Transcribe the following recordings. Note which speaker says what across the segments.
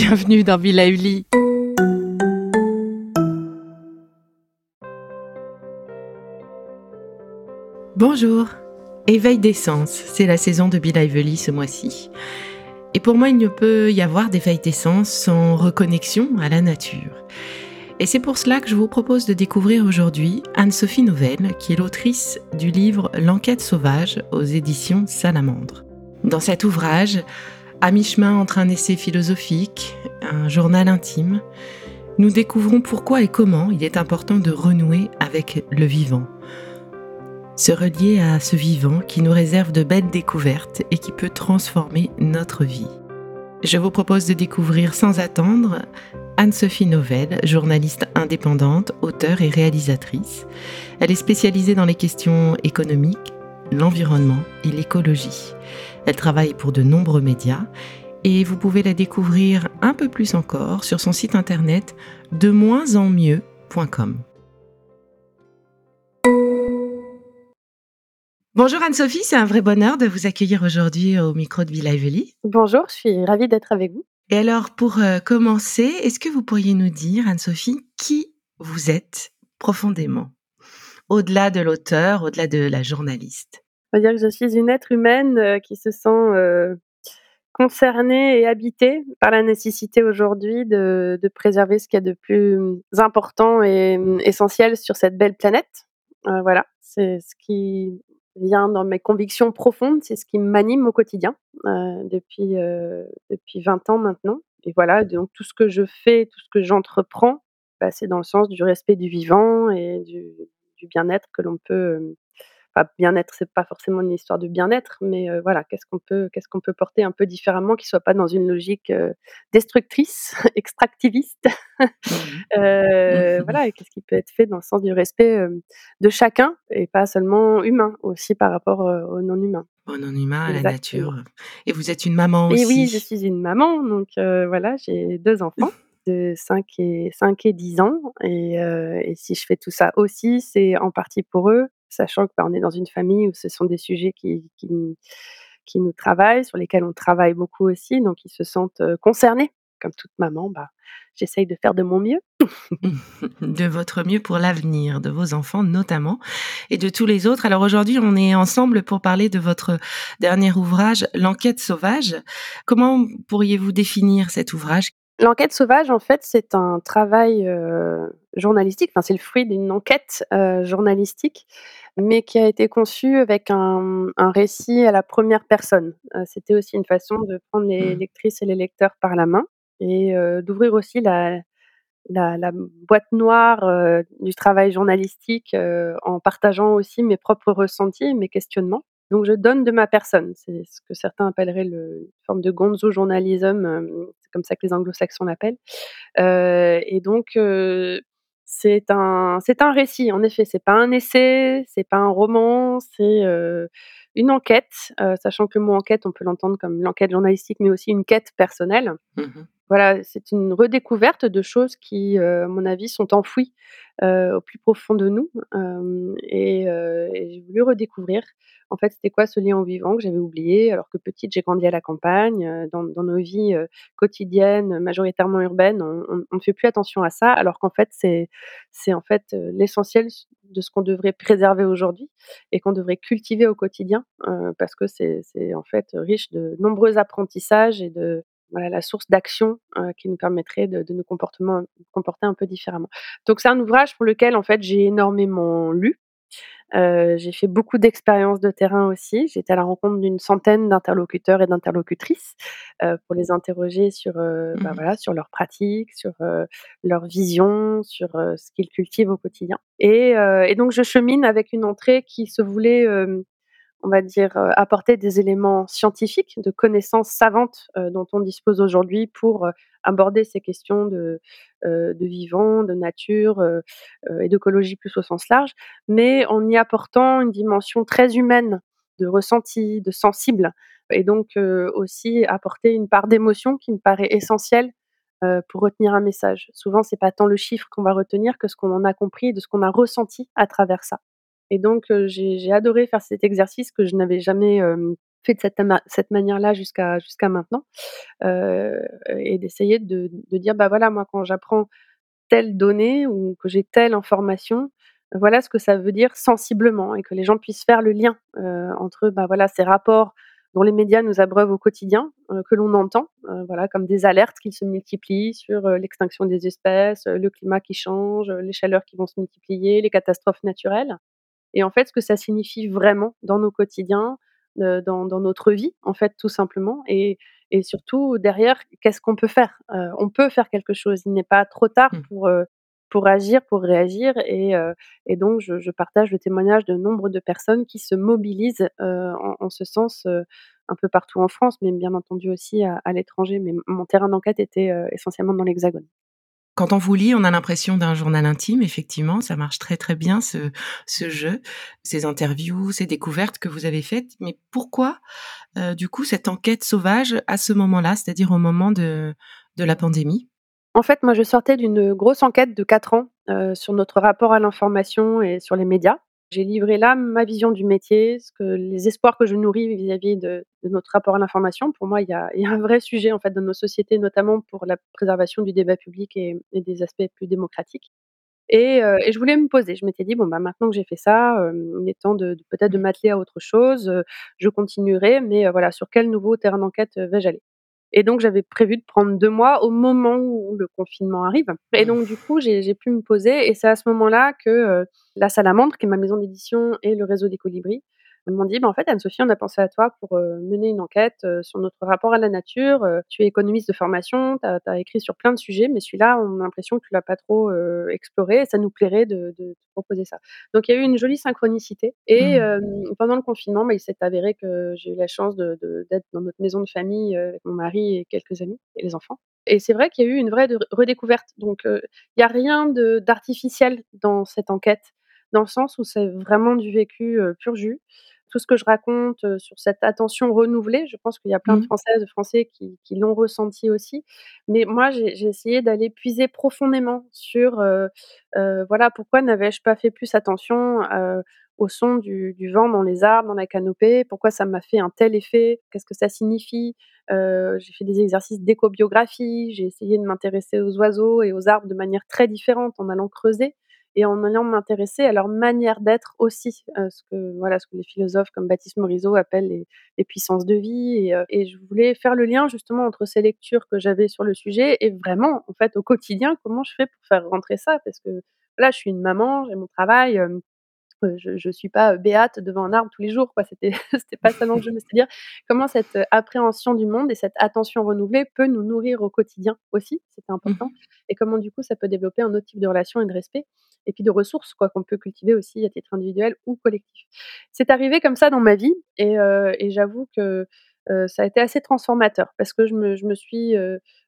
Speaker 1: Bienvenue dans Villa. Bonjour. Éveil d'essence, c'est la saison de Bill ce mois-ci. Et pour moi, il ne peut y avoir d'éveil d'essence sans reconnexion à la nature. Et c'est pour cela que je vous propose de découvrir aujourd'hui Anne-Sophie Novelle, qui est l'autrice du livre L'enquête sauvage aux éditions Salamandre. Dans cet ouvrage, à mi-chemin entre un essai philosophique, un journal intime, nous découvrons pourquoi et comment il est important de renouer avec le vivant. Se relier à ce vivant qui nous réserve de belles découvertes et qui peut transformer notre vie. Je vous propose de découvrir sans attendre Anne-Sophie Novelle, journaliste indépendante, auteure et réalisatrice. Elle est spécialisée dans les questions économiques, l'environnement et l'écologie. Elle travaille pour de nombreux médias et vous pouvez la découvrir un peu plus encore sur son site internet de moins en mieux.com. Bonjour Anne-Sophie, c'est un vrai bonheur de vous accueillir aujourd'hui au micro de Villa Evely.
Speaker 2: Bonjour, je suis ravie d'être avec vous.
Speaker 1: Et alors, pour euh, commencer, est-ce que vous pourriez nous dire, Anne-Sophie, qui vous êtes profondément? Au-delà de l'auteur, au-delà de la journaliste.
Speaker 2: On va dire que je suis une être humaine euh, qui se sent euh, concernée et habitée par la nécessité aujourd'hui de, préserver ce qu'il y a de plus important et hum, essentiel sur cette belle planète. voilà, c'est ce qui vient dans mes convictions profondes, c'est ce qui m'anime au quotidien euh, depuis, euh, depuis 20 ans maintenant. Et voilà, donc tout ce que je fais, tout ce que j'entreprends, bah, c'est dans le sens du respect du vivant et du, du bien-être que l'on peut euh, bien-être, c'est pas forcément une histoire de bien-être, mais voilà, qu'est-ce qu'on peut, qu'est-ce qu'on peut porter un peu différemment, qui soit pas dans une logique destructrice, extractiviste, mmh mmh voilà, et qu'est-ce qui peut être fait dans le sens du respect de chacun et pas seulement humain, aussi par rapport aux non-humains.
Speaker 1: Au non-humain, à la nature. Et vous êtes une maman aussi.
Speaker 2: Et oui, je suis une maman, donc voilà, j'ai deux enfants. de 5 et, 5 et 10 ans. Et, et, si je fais tout ça aussi, c'est en partie pour eux, sachant que bah, on est dans une famille où ce sont des sujets qui, qui, nous travaillent, sur lesquels on travaille beaucoup aussi, donc ils se sentent concernés. Comme toute maman, bah, j'essaye de faire de mon mieux.
Speaker 1: de votre mieux pour l'avenir de vos enfants notamment et de tous les autres. Alors aujourd'hui, on est ensemble pour parler de votre dernier ouvrage, L'enquête sauvage. Comment pourriez-vous définir cet ouvrage?
Speaker 2: L'enquête sauvage, en fait, c'est un travail journalistique, enfin, c'est le fruit d'une enquête journalistique, mais qui a été conçu avec un, récit à la première personne. C'était aussi une façon de prendre les mmh. lectrices et les lecteurs par la main et d'ouvrir aussi la, la, boîte noire du travail journalistique en partageant aussi mes propres ressentis, mes questionnements. Donc je donne de ma personne, c'est ce que certains appelleraient le, une forme de gonzo journalism, c'est comme ça que les anglo-saxons l'appellent. Euh, et donc euh, c'est un c'est un récit en effet, c'est pas un essai, c'est pas un roman, c'est euh, une enquête, sachant que le mot enquête, on peut l'entendre comme l'enquête journalistique, mais aussi une quête personnelle. Mmh voilà, c'est une redécouverte de choses qui, à mon avis, sont enfouies au plus profond de nous. et, et j'ai voulu redécouvrir en fait, c'était quoi ce lien au vivant que j'avais oublié alors que petite, j'ai grandi à la campagne, euh, dans, nos vies euh, quotidiennes, majoritairement urbaines, on, ne fait plus attention à ça, alors qu'en fait, c'est en fait euh, l'essentiel de ce qu'on devrait préserver aujourd'hui et qu'on devrait cultiver au quotidien, parce que c'est en fait riche de nombreux apprentissages et de voilà, la source d'action qui nous permettrait de, de nous comportement, comporter un peu différemment. Donc c'est un ouvrage pour lequel en fait j'ai énormément lu, euh, j'ai fait beaucoup d'expériences de terrain aussi. J'étais à la rencontre d'une centaine d'interlocuteurs et d'interlocutrices euh, pour les interroger sur, euh, bah, mmh voilà, sur leurs pratiques, sur leur vision, sur ce qu'ils cultivent au quotidien. Et, et, donc je chemine avec une entrée qui se voulait on va dire, apporter des éléments scientifiques, de connaissances savantes dont on dispose aujourd'hui pour aborder ces questions de, de vivant, de nature et d'écologie plus au sens large, mais en y apportant une dimension très humaine de ressenti, de sensible, et donc aussi apporter une part d'émotion qui me paraît essentielle pour retenir un message. Souvent, c'est pas tant le chiffre qu'on va retenir que ce qu'on en a compris, de ce qu'on a ressenti à travers ça. Et donc, j'ai adoré faire cet exercice que je n'avais jamais fait de cette manière-là jusqu'à jusqu'à maintenant, et d'essayer de dire: «Bah, voilà, moi, quand j'apprends telle donnée ou que j'ai telle information, voilà ce que ça veut dire sensiblement» et que les gens puissent faire le lien, entre, bah, voilà, ces rapports dont les médias nous abreuvent au quotidien, que l'on entend, voilà, comme des alertes qui se multiplient sur, l'extinction des espèces, le climat qui change, les chaleurs qui vont se multiplier, les catastrophes naturelles et en fait, ce que ça signifie vraiment dans nos quotidiens, heu, dans dans notre vie, en fait, tout simplement et et surtout derrière, qu'est-ce qu'on peut faire? Heu, on peut faire quelque chose. Il n'est pas trop tard
Speaker 1: Mmh.
Speaker 2: pour, heu, pour agir, pour réagir et donc je je partage le témoignage de nombre de personnes qui se mobilisent, en en ce sens, un peu partout en France, mais bien entendu aussi à à l'étranger. Mais mon terrain d'enquête était, essentiellement dans l'Hexagone.
Speaker 1: Quand on vous lit, on a l'impression d'un journal intime, effectivement, ça marche très, très bien ce jeu, ces interviews, ces découvertes que vous avez faites. Mais pourquoi, heu, du coup, cette enquête sauvage à ce moment-là, c'est-à-dire au moment de la pandémie?
Speaker 2: En fait, moi, je sortais d'une grosse enquête de 4 ans, heu, sur notre rapport à l'information et sur les médias. J'ai livré là ma vision du métier, ce que les espoirs que je nourris vis-à-vis de notre rapport à l'information. Pour moi, il y a un vrai sujet, en fait, dans nos sociétés, notamment pour la préservation du débat public et des aspects plus démocratiques et heu et je voulais me poser. Je m'étais dit: «Bon, bah, maintenant que j'ai fait ça, hem, il est temps de peut-être de m'atteler à autre chose, heu, je continuerai, mais voilà, sur quel nouveau terrain d'enquête, vais-je aller?» Et donc j'avais prévu de prendre 2 mois au moment où le confinement arrive. Et donc du coup, j'ai pu me poser. Et c'est à ce moment-là que, heu, La Salamandre, qui est ma maison d'édition et le Réseau des Colibris, ils m'ont dit: «Bah, en fait, Anne-Sophie, on a pensé à toi pour, heu, mener une enquête, heu, sur notre rapport à la nature, heu, tu es économiste de formation, tu as écrit sur plein de sujets, mais celui-là, on a l'impression que tu l'as pas trop, exploré et ça nous plairait de de te proposer ça». Donc il y a eu une jolie synchronicité et
Speaker 1: Mmh.
Speaker 2: pendant le confinement, bah, il s'est avéré que j'ai eu la chance de d'être dans notre maison de famille, avec mon mari et quelques amis et les enfants et c'est vrai qu'il y a eu une vraie redécouverte donc il y a rien d'artificiel dans cette enquête, dans le sens où c'est vraiment du vécu, pur jus. Tout ce que je raconte, sur cette attention renouvelée, je pense qu'il y a plein de
Speaker 1: Mmh.
Speaker 2: Françaises, de Français qui qui l'ont ressenti aussi. Mais moi, j'ai essayé d'aller puiser profondément sur, voilà, pourquoi n'avais-je pas fait plus attention, au son du du vent dans les arbres, dans la canopée? Pourquoi ça m'a fait un tel effet? Qu'est-ce que ça signifie? J'ai fait des exercices d'éco-biographie, j'ai essayé de m'intéresser aux oiseaux et aux arbres de manière très différente en allant creuser et en allant m'intéresser à leur manière d'être aussi, heu, ce que voilà, ce que les philosophes comme Baptiste Morisot appellent les puissances de vie et heu et je voulais faire le lien justement entre ces lectures que j'avais sur le sujet et vraiment, en fait, au quotidien, comment je fais pour faire rentrer ça? Parce que là, je suis une maman, j'ai mon travail, je je suis pas, béate devant un arbre tous les jours, quoi. C'était c'était pas ça l'enjeu, mais c'est-à-dire comment cette, appréhension du monde et cette attention renouvelée peut nous nourrir au quotidien aussi, c'était important
Speaker 1: Mmh.
Speaker 2: et comment du coup ça peut développer un autre type de relation et de respect et puis de ressources quoi, qu'on peut cultiver aussi à titre individuel ou collectif. C'est arrivé comme ça dans ma vie et j'avoue que, ça a été assez transformateur parce que je me je me suis,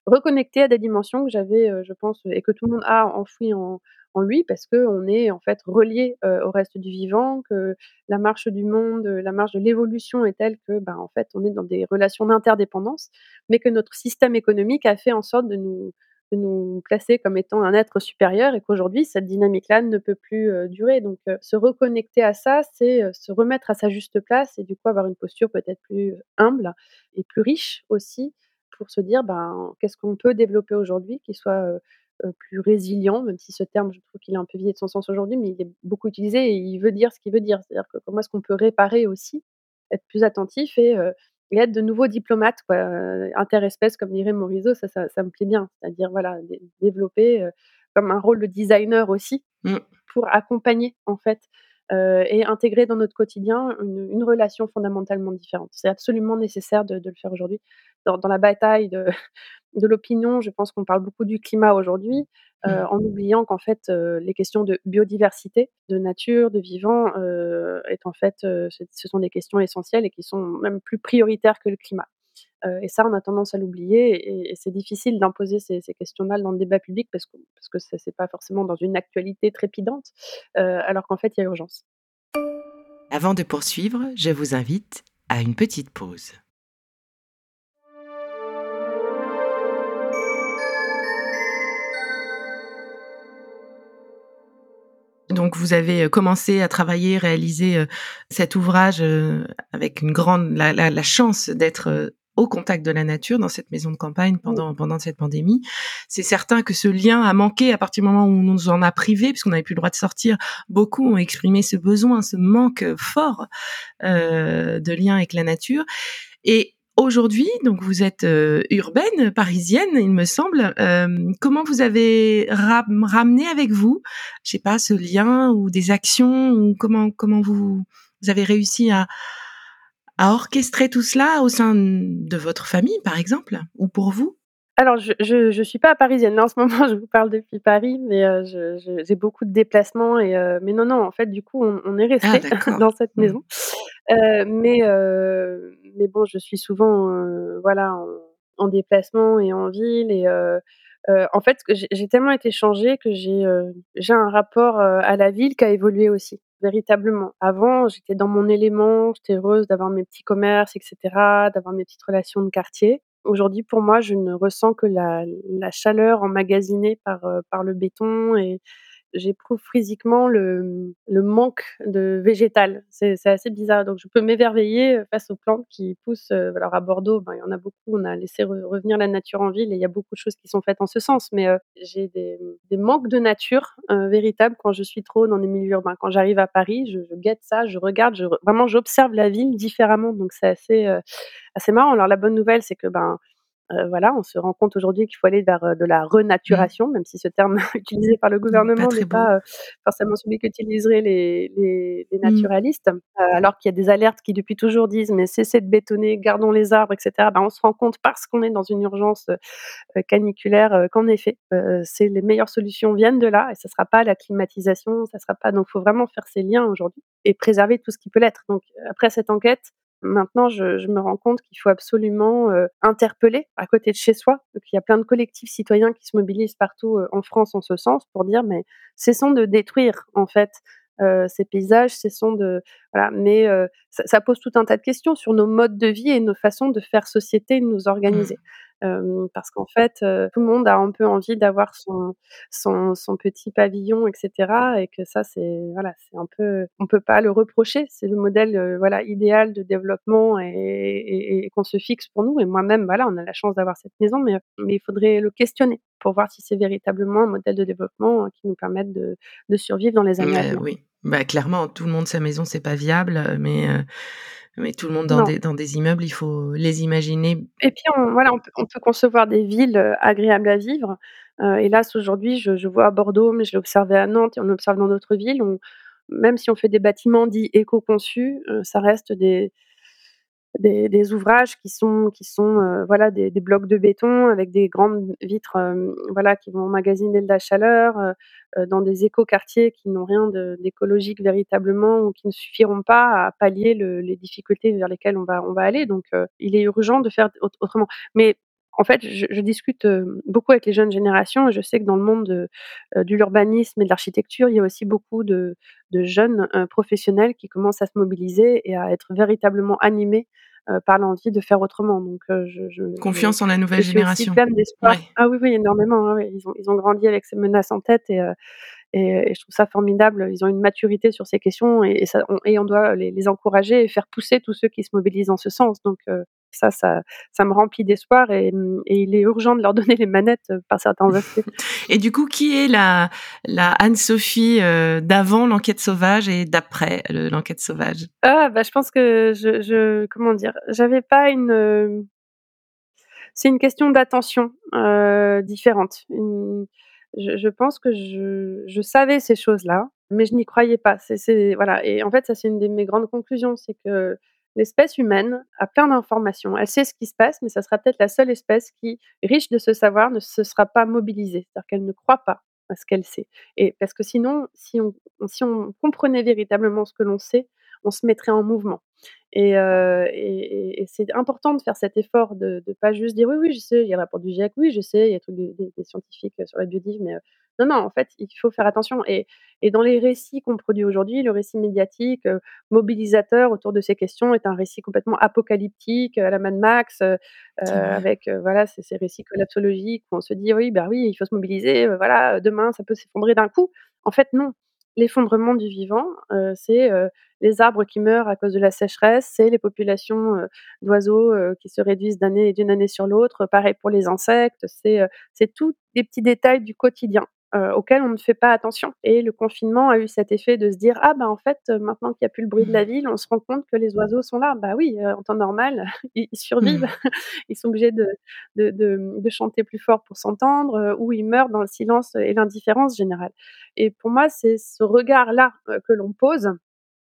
Speaker 2: reconnectée à des dimensions que j'avais, je pense et que tout le monde a enfouies en en lui parce qu'on est en fait relié, au reste du vivant, que la marche du monde, la marche de l'évolution est telle que, ben, en fait, on est dans des relations d'interdépendance, mais que notre système économique a fait en sorte de nous de nous placer comme étant un être supérieur et qu'aujourd'hui cette dynamique-là ne peut plus, durer. Donc se reconnecter à ça, c'est, se remettre à sa juste place et du coup avoir une posture peut-être plus humble et plus riche aussi pour se dire: «Ben, qu'est-ce qu'on peut développer aujourd'hui qui soit, plus résilient, même si ce terme, je trouve qu'il est un peu vidé de son sens aujourd'hui, mais il est beaucoup utilisé et il veut dire ce qu'il veut dire. C'est-à-dire que comment est-ce qu'on peut réparer aussi, être plus attentif et et être de nouveaux diplomates quoi, heu, interespèces comme dirait Morisot, ça ça ça me plaît bien. C'est-à-dire voilà, dé développer, comme un rôle de designer aussi
Speaker 1: Mmh.
Speaker 2: pour accompagner en fait, heu et intégrer dans notre quotidien une une relation fondamentalement différente. C'est absolument nécessaire de de le faire aujourd'hui. Dans dans la bataille de de l'opinion, je pense qu'on parle beaucoup du climat aujourd'hui, heu,
Speaker 1: Mmh.
Speaker 2: en oubliant qu'en fait, heu, les questions de biodiversité, de nature, de vivant, est en fait, ce sont des questions essentielles et qui sont même plus prioritaires que le climat. Heu et ça, on a tendance à l'oublier et c'est difficile d'imposer ces ces questions-là dans le débat public parce que parce que c'est c'est pas forcément dans une actualité trépidante, heu, alors qu'en fait, il y a urgence.
Speaker 1: Avant de poursuivre, je vous invite à une petite pause. donc vous avez commencé à travailler, réaliser cet ouvrage avec une grande la chance d'être au contact de la nature dans cette maison de campagne pendant pendant cette pandémie. C'est certain que ce lien a manqué à partir du moment où on nous en a privé, puisqu'on n'avait plus le droit de sortir. Beaucoup ont exprimé ce besoin, ce manque fort euh, de lien avec la nature. Et aujourd'hui, donc vous êtes euh, urbaine, parisienne, il me semble. Euh, comment vous avez ramené avec vous, je sais pas, ce lien ou des actions ou comment comment vous vous avez réussi à à orchestrer tout cela au sein de votre famille, par exemple, ou pour vous?
Speaker 2: Alors, je, je, suis pas parisienne. en ce moment, je vous parle depuis Paris, mais euh, j'ai beaucoup de déplacements. Et, euh, mais non, non, en fait, du coup, on, est resté ah, dans cette mmh. maison. Euh, mais, mais bon, je suis souvent voilà, en, en, déplacement et en ville. Et en fait, j'ai tellement été changée que j'ai un rapport à la ville qui a évolué aussi véritablement. Avant, j'étais dans mon élément, j'étais heureuse d'avoir mes petits commerces, etc., d'avoir mes petites relations de quartier. Aujourd'hui, pour moi, je ne ressens que la, chaleur emmagasinée par, euh, par le béton et, j'éprouve physiquement le, le, manque de végétal. C'est assez bizarre. Donc, je peux m'éverveiller euh, face aux plantes qui poussent. Euh, alors, à Bordeaux, ben, il y en a beaucoup. On a laissé revenir la nature en ville et il y a beaucoup de choses qui sont faites en ce sens. Mais euh, j'ai des, des, manques de nature véritables quand je suis trop dans les milieux urbains. Quand j'arrive à Paris, je, je, guette ça, je regarde, je, vraiment, j'observe la ville différemment. Donc, c'est assez, assez marrant. Alors, la bonne nouvelle, c'est que ben, euh, voilà, on se rend compte aujourd'hui qu'il faut aller vers euh, de la renaturation, mmh. même si ce terme utilisé par le mmh, gouvernement n'est pas, euh, forcément celui qu'utiliseraient les, les, les, mmh. naturalistes, alors qu'il y a des alertes qui depuis toujours disent mais cessez de bétonner, gardons les arbres, etc. Ben, on se rend compte parce qu'on est dans une urgence caniculaire qu'en effet, c'est les meilleures solutions viennent de là et ce ne sera pas la climatisation, ça sera pas. Donc, il faut vraiment faire ces liens aujourd'hui et préserver tout ce qui peut l'être. Donc, après cette enquête, Maintenant, je, je, me rends compte qu'il faut absolument euh, interpeller à côté de chez soi. Donc, il y a plein de collectifs citoyens qui se mobilisent partout euh, en France en ce sens pour dire mais cessons de détruire en fait euh, ces paysages, cessons de voilà. Mais euh, ça, ça, pose tout un tas de questions sur nos modes de vie et nos façons de faire société, de nous organiser. Mmh parce qu'en fait, tout le monde a un peu envie d'avoir son, son, son, petit pavillon, etc. Et que ça, c'est voilà, c'est un peu, on peut pas le reprocher. C'est le modèle voilà idéal de développement et, et, et qu'on se fixe pour nous. Et moi-même, voilà, on a la chance d'avoir cette maison, mais, mais il faudrait le questionner pour voir si c'est véritablement un modèle de développement qui nous permette de, de survivre dans les années à venir.
Speaker 1: Oui, bah, clairement, tout le monde sa maison, c'est pas viable, mais mais tout le monde dans des, dans des, immeubles, il faut les imaginer.
Speaker 2: Et puis, on, voilà, on peut, on peut concevoir des villes euh, agréables à vivre. Euh, hélas, aujourd'hui, je, je, vois à Bordeaux, mais je l'ai observé à Nantes et on l'observe dans d'autres villes. On, même si on fait des bâtiments dits éco-conçus, euh, ça reste des, des, des, ouvrages qui sont, qui sont euh, voilà, des, des, blocs de béton avec des grandes vitres euh, voilà, qui vont emmagasiner de la chaleur euh, dans des écoquartiers qui n'ont rien d'écologique véritablement ou qui ne suffiront pas à pallier le, les difficultés vers lesquelles on va, on va aller. Donc, il est urgent de faire autrement. Mais en fait, je, je, discute beaucoup avec les jeunes générations et je sais que dans le monde de, de l'urbanisme et de l'architecture, il y a aussi beaucoup de, de jeunes professionnels qui commencent à se mobiliser et à être véritablement animés par l'envie de faire autrement. Donc, je, je,
Speaker 1: Confiance en la nouvelle génération.
Speaker 2: Pleine d'espoir. Ah oui, oui, énormément. Hein, ils, ont, ils ont grandi avec ces menaces en tête et, et, et, je trouve ça formidable. Ils ont une maturité sur ces questions et, et, ça, on, doit les, les, encourager et faire pousser tous ceux qui se mobilisent en ce sens. Donc, ça, ça, ça me remplit d'espoir et, et, il est urgent de leur donner les manettes par certains aspects.
Speaker 1: et du coup, qui est la, la Anne-Sophie euh, d'avant l'enquête sauvage et d'après l'enquête sauvage?
Speaker 2: Ah, bah, je pense que je, je comment dire, j'avais pas une. C'est une question d'attention euh, différente. Une, je, je, pense que je, je savais ces choses-là, mais je n'y croyais pas. C'est, voilà. Et en fait, ça, c'est une de mes grandes conclusions, c'est que l'espèce humaine a plein d'informations. Elle sait ce qui se passe, mais ça sera peut-être la seule espèce qui, riche de ce savoir, ne se sera pas mobilisée. C'est-à-dire qu'elle ne croit pas à ce qu'elle sait. Et parce que sinon, si on, comprenait véritablement ce que l'on sait, on se mettrait en mouvement. Et, euh, c'est important de faire cet effort de ne pas juste dire oui, oui, je sais, il y a le rapport du GIEC, oui, je sais, il y a des, des, scientifiques sur la biodive, mais non, non, en fait, il faut faire attention. Et, et dans les récits qu'on produit aujourd'hui, le récit médiatique, euh, mobilisateur autour de ces questions est un récit complètement apocalyptique, à la Mad Max, euh, avec voilà, ces, ces, récits collapsologiques où on se dit oui, ben oui, il faut se mobiliser, voilà, demain ça peut s'effondrer d'un coup. En fait, non. l'effondrement du vivant, c'est, les arbres qui meurent à cause de la sécheresse, c'est les populations, d'oiseaux, qui se réduisent d'une année sur l'autre. Pareil pour les insectes, c'est, tous des petits détails du quotidien heu, auxquels on ne fait pas attention et le confinement a eu cet effet de se dire: «Ah bah, en fait, heu, maintenant qu'il y a plus le bruit de la
Speaker 1: Mmh.
Speaker 2: ville, on se rend compte que les oiseaux sont là». Bah oui, heu, en temps normal, ils ils survivent.
Speaker 1: Mmh.
Speaker 2: Ils sont obligés de de de, de chanter plus fort pour s'entendre, heu, ou ils meurent dans le silence et l'indifférence générale et pour moi, c'est ce regard-là, que l'on pose,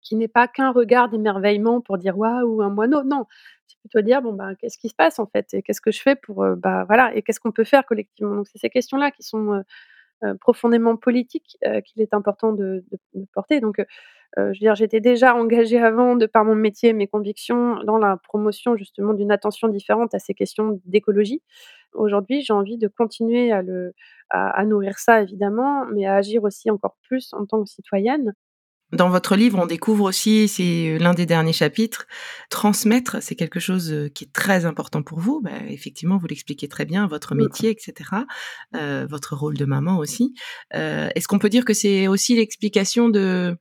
Speaker 2: qui n'est pas qu'un regard d'émerveillement pour dire: «Waouh, un moineau», non, c'est plutôt dire: «Bon, bah, qu'est-ce qui se passe en fait et qu'est-ce que je fais pour, bah, voilà et qu'est-ce qu'on peut faire collectivement?» donc c'est ces questions-là qui sont, profondément politiques, heu, qu'il est important de porter donc heu, je veux dire, j'étais déjà engagée avant de par mon métier, mes convictions, dans la promotion justement d'une attention différente à ces questions d'écologie. Aujourd'hui, j'ai envie de continuer à nourrir ça évidemment, mais à agir aussi encore plus en tant que citoyenne.
Speaker 1: Dans votre livre, on découvre aussi, c'est l'un des derniers chapitres, transmettre, c'est quelque chose, heu, qui est très important pour vous. Bah, effectivement, vous l'expliquez très bien, votre
Speaker 2: Mmh.
Speaker 1: métier et cetera, heu, votre rôle de maman aussi. Heu, est-ce qu'on peut dire que c'est aussi l'explication de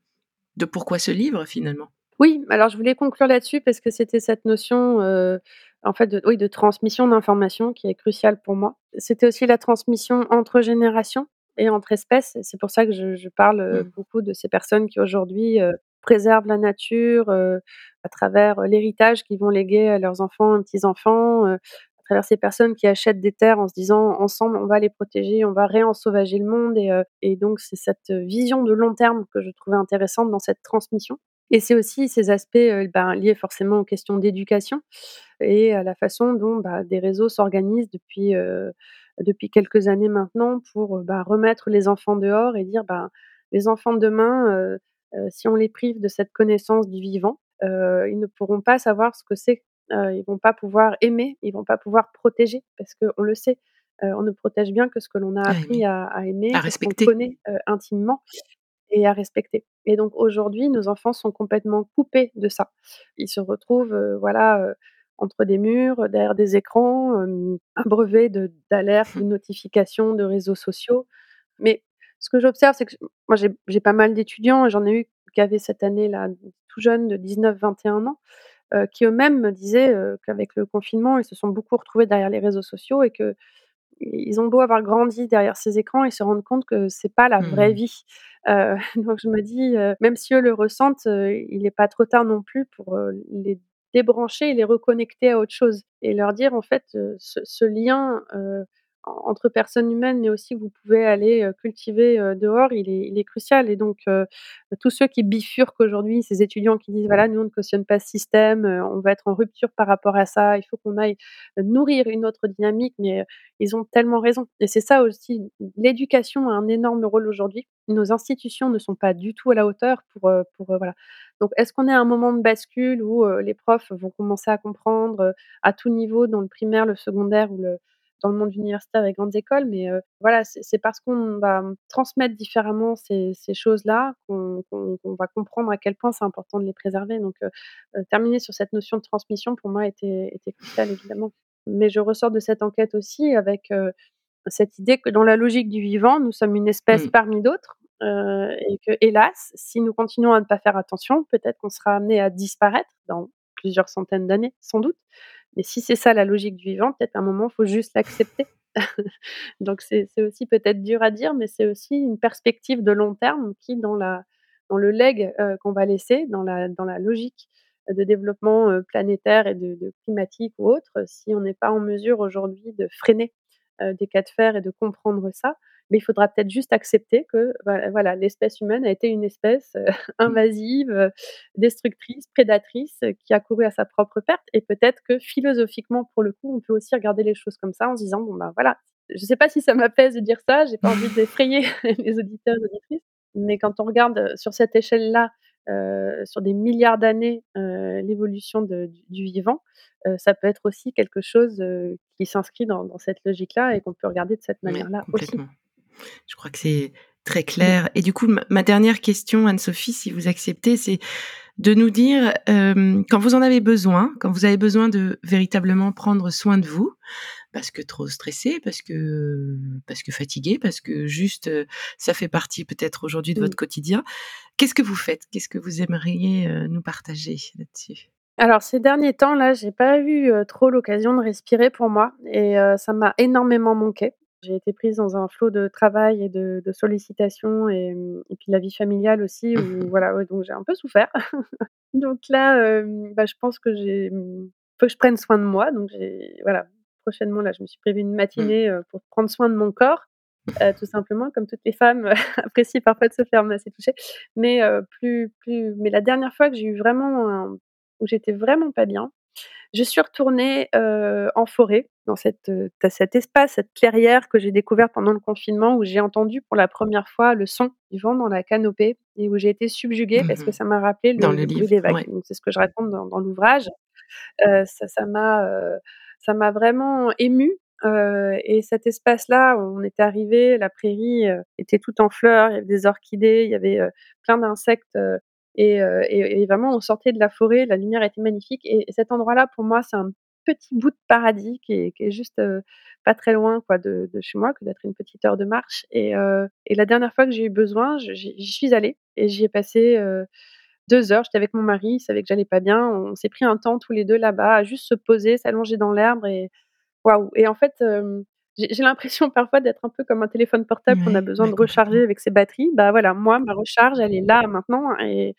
Speaker 1: de pourquoi ce livre finalement?
Speaker 2: Oui, alors je voulais conclure là-dessus parce que c'était cette notion, en fait de oui, de transmission d'informations qui est cruciale pour moi. C'était aussi la transmission entre générations et entre espèces c'est pour ça que je je parle, heu,
Speaker 1: Mmh.
Speaker 2: beaucoup de ces personnes qui aujourd'hui, heu, préservent la nature, heu, à travers, l'héritage qu'ils vont léguer à leurs enfants et petits-enfants, à travers ces personnes qui achètent des terres en se disant: «Ensemble, on va les protéger, on va réensauvager le monde» et donc c'est cette, vision de long terme que je trouvais intéressante dans cette transmission. Et c'est aussi ces aspects, heu, ben, liés forcément aux questions d'éducation et à la façon dont, bah, des réseaux s'organisent depuis, heu, depuis quelques années maintenant pour, bah, remettre les enfants dehors et dire: «Ben, les enfants de demain, heu, si on les prive de cette connaissance du vivant, ils ne pourront pas savoir ce que c'est, heu, ils vont pas pouvoir aimer, ils vont pas pouvoir protéger» parce qu'on le sait, on ne protège bien que ce que l'on a
Speaker 1: À
Speaker 2: appris à à aimer,
Speaker 1: à
Speaker 2: ce qu'on
Speaker 1: respecter.
Speaker 2: connaît, intimement et à respecter. Et donc aujourd'hui, nos enfants sont complètement coupés de ça. Ils se retrouvent, voilà, entre des murs, derrière des écrans, hem, abreuvés de d'alertes, de notifications, de réseaux sociaux. Mais ce que j'observe, c'est que moi j'ai pas mal d'étudiants j'en ai eu qui avaient cette année-là, tout jeunes de 19-21 ans, qui eux-mêmes me disaient, qu'avec le confinement, ils se sont beaucoup retrouvés derrière les réseaux sociaux et que ils ont beau avoir grandi derrière ces écrans, ils se rendent compte que c'est pas la vraie
Speaker 1: Mmh.
Speaker 2: vie. Heu, donc je me dis, heu, même si eux le ressentent, heu, il est pas trop tard non plus pour, les débrancher et les reconnecter à autre chose et leur dire en fait, ce ce lien, entre personnes humaines, mais aussi que vous pouvez aller, cultiver, dehors, il est il est crucial et donc tous ceux qui bifurquent aujourd'hui, ces étudiants qui disent: «Voilà, nous on ne cautionne pas ce système, on va être en rupture par rapport à ça, il faut qu'on aille, nourrir une autre dynamique», mais ils ont tellement raison et c'est ça aussi, l'éducation a un énorme rôle aujourd'hui. Nos institutions ne sont pas du tout à la hauteur pour, pour, voilà. Donc est-ce qu'on est à un moment de bascule où, les profs vont commencer à comprendre, à tout niveau dans le primaire, le secondaire ou dans le monde universitaire et grandes écoles, mais, voilà, c'est parce qu'on va, mmh, transmettre différemment ces choses-là qu'on va comprendre à quel point c'est important de les préserver. Donc, heu, terminer sur cette notion de transmission pour moi était crucial évidemment. Mais je ressors de cette enquête aussi avec, cette idée que dans la logique du vivant, nous sommes une espèce
Speaker 1: Mmh.
Speaker 2: parmi d'autres, heu, et que, hélas, si nous continuons à ne pas faire attention, peut-être qu'on sera amenés à disparaître dans plusieurs centaines d'années, sans doute. Mais si c'est ça la logique du vivant, peut-être à un moment, il faut juste l'accepter. Donc c'est aussi peut-être dur à dire, mais c'est aussi une perspective de long terme qui, dans la dans le legs, heu, qu'on va laisser, dans la dans la logique de développement, heu, planétaire et de de climatique ou autre, si on n'est pas en mesure aujourd'hui de freiner, des cas de fer et de comprendre ça, mais il faudra peut-être juste accepter que, bah, voilà, l'espèce humaine a été une espèce, heu,
Speaker 1: Mmh.
Speaker 2: invasive, heu, destructrice, prédatrice, qui a couru à sa propre perte et peut-être que philosophiquement, pour le coup, on peut aussi regarder les choses comme ça en se disant: «Bon, bah, voilà, je sais pas si ça m'apaise de dire ça, j'ai pas envie d'effrayer les auditeurs et auditrices, mais quand on regarde, sur cette échelle-là, sur des milliards d'années, heu, l'évolution du du vivant, heu, ça peut être aussi quelque chose, qui s'inscrit dans dans cette logique-là et qu'on peut regarder de cette
Speaker 1: Oui,
Speaker 2: manière-là aussi.
Speaker 1: Je crois que c'est très clair. Et du coup, ma dernière question, Anne-Sophie, si vous acceptez, c'est de nous dire, quand vous en avez besoin, quand vous avez besoin de véritablement prendre soin de vous, parce que trop stressé, parce que parce que fatigué, parce que juste ça fait partie peut-être aujourd'hui de votre quotidien. Qu'est-ce que vous faites? Qu'est-ce que vous aimeriez nous partager là-dessus?
Speaker 2: Alors ces derniers temps là, j'ai pas eu, trop l'occasion de respirer pour moi et ça m'a énormément manqué. J'ai été prise dans un flot de travail et de de sollicitations et mmh et puis la vie familiale aussi où voilà, donc j'ai un peu souffert. Donc là, bah, je pense que j'ai, mmh, faut que je prenne soin de moi donc j'ai voilà, prochainement là, je me suis prévu une mmh. matinée, pour prendre soin de mon corps, tout simplement comme toutes les femmes apprécient parfois de se faire masser, toucher. Mais plus plus mais la dernière fois que j'ai eu vraiment un où j'étais vraiment pas bien. Je suis retournée, en forêt, dans cette, cet espace, cette clairière que j'ai découvert pendant le confinement où j'ai entendu pour la première fois le son du vent dans la canopée et où j'ai été subjuguée parce que
Speaker 1: mmh
Speaker 2: ça m'a rappelé le
Speaker 1: Dans le
Speaker 2: le bruit
Speaker 1: livre,
Speaker 2: des vagues.
Speaker 1: ouais.
Speaker 2: C'est ce que je raconte dans dans l'ouvrage. Ça ça m'a, ça m'a vraiment émue, heu et cet espace-là, on était arrivés, la prairie, était toute en fleurs, il y avait des orchidées, il y avait, plein d'insectes, et vraiment on sortait de la forêt, la lumière était magnifique et cet endroit-là pour moi, c'est un petit bout de paradis qui est juste, pas très loin de de chez moi, que d'être une petite heure de marche et la dernière fois que j'ai eu besoin, j'y suis allée et j'y ai passé, heu, 2 heures. J'étais avec mon mari, il savait que j'allais pas bien. On s'est pris un temps tous les 2 là-bas à juste se poser, s'allonger dans l'herbe et waouh et en fait, j'ai l'impression parfois d'être un peu comme un téléphone portable qu'on a besoin
Speaker 1: bah,
Speaker 2: de recharger
Speaker 1: complètement.
Speaker 2: avec ses batteries. Bah, voilà, moi ma recharge, elle est là maintenant et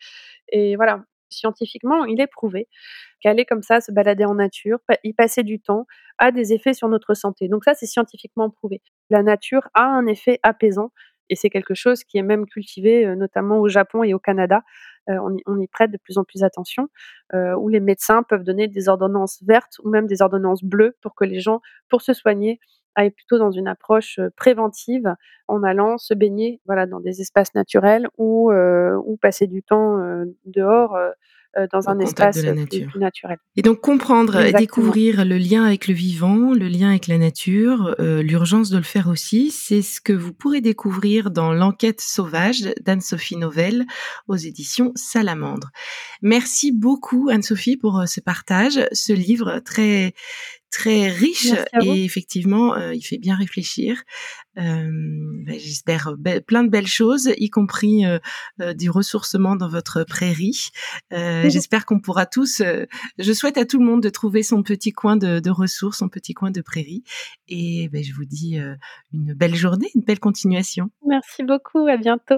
Speaker 2: et voilà, scientifiquement, il est prouvé qu'aller comme ça, se balader en nature, y passer du temps, a des effets sur notre santé. Donc ça, c'est scientifiquement prouvé. La nature a un effet apaisant et c'est quelque chose qui est même cultivé, notamment au Japon et au Canada. On y prête de plus en plus attention, où les médecins peuvent donner des ordonnances vertes ou même des ordonnances bleues pour que les gens, pour se soigner, aillent plutôt dans une approche, préventive en allant se baigner, voilà, dans des espaces naturels ou passer du temps, dehors, dans
Speaker 1: Au
Speaker 2: un
Speaker 1: de
Speaker 2: espace,
Speaker 1: la
Speaker 2: plus plus
Speaker 1: nature.
Speaker 2: naturel.
Speaker 1: Et donc comprendre et découvrir le lien avec le vivant, le lien avec la nature, heu, l'urgence de le faire aussi, c'est ce que vous pourrez découvrir dans «L'enquête sauvage» d'Anne-Sophie Novelle aux éditions Salamandre. Merci beaucoup Anne-Sophie pour, heu, ce partage, ce livre très très riche et effectivement, heu, il fait bien réfléchir. Hem, bah, j'espère beh, plein de belles choses, y compris, du ressourcement dans votre prairie. J'espère qu'on pourra tous, je souhaite à tout le monde de trouver son petit coin de de ressources, son petit coin de prairie et beh, je vous dis, une belle journée, une belle continuation.
Speaker 2: Merci beaucoup, à bientôt.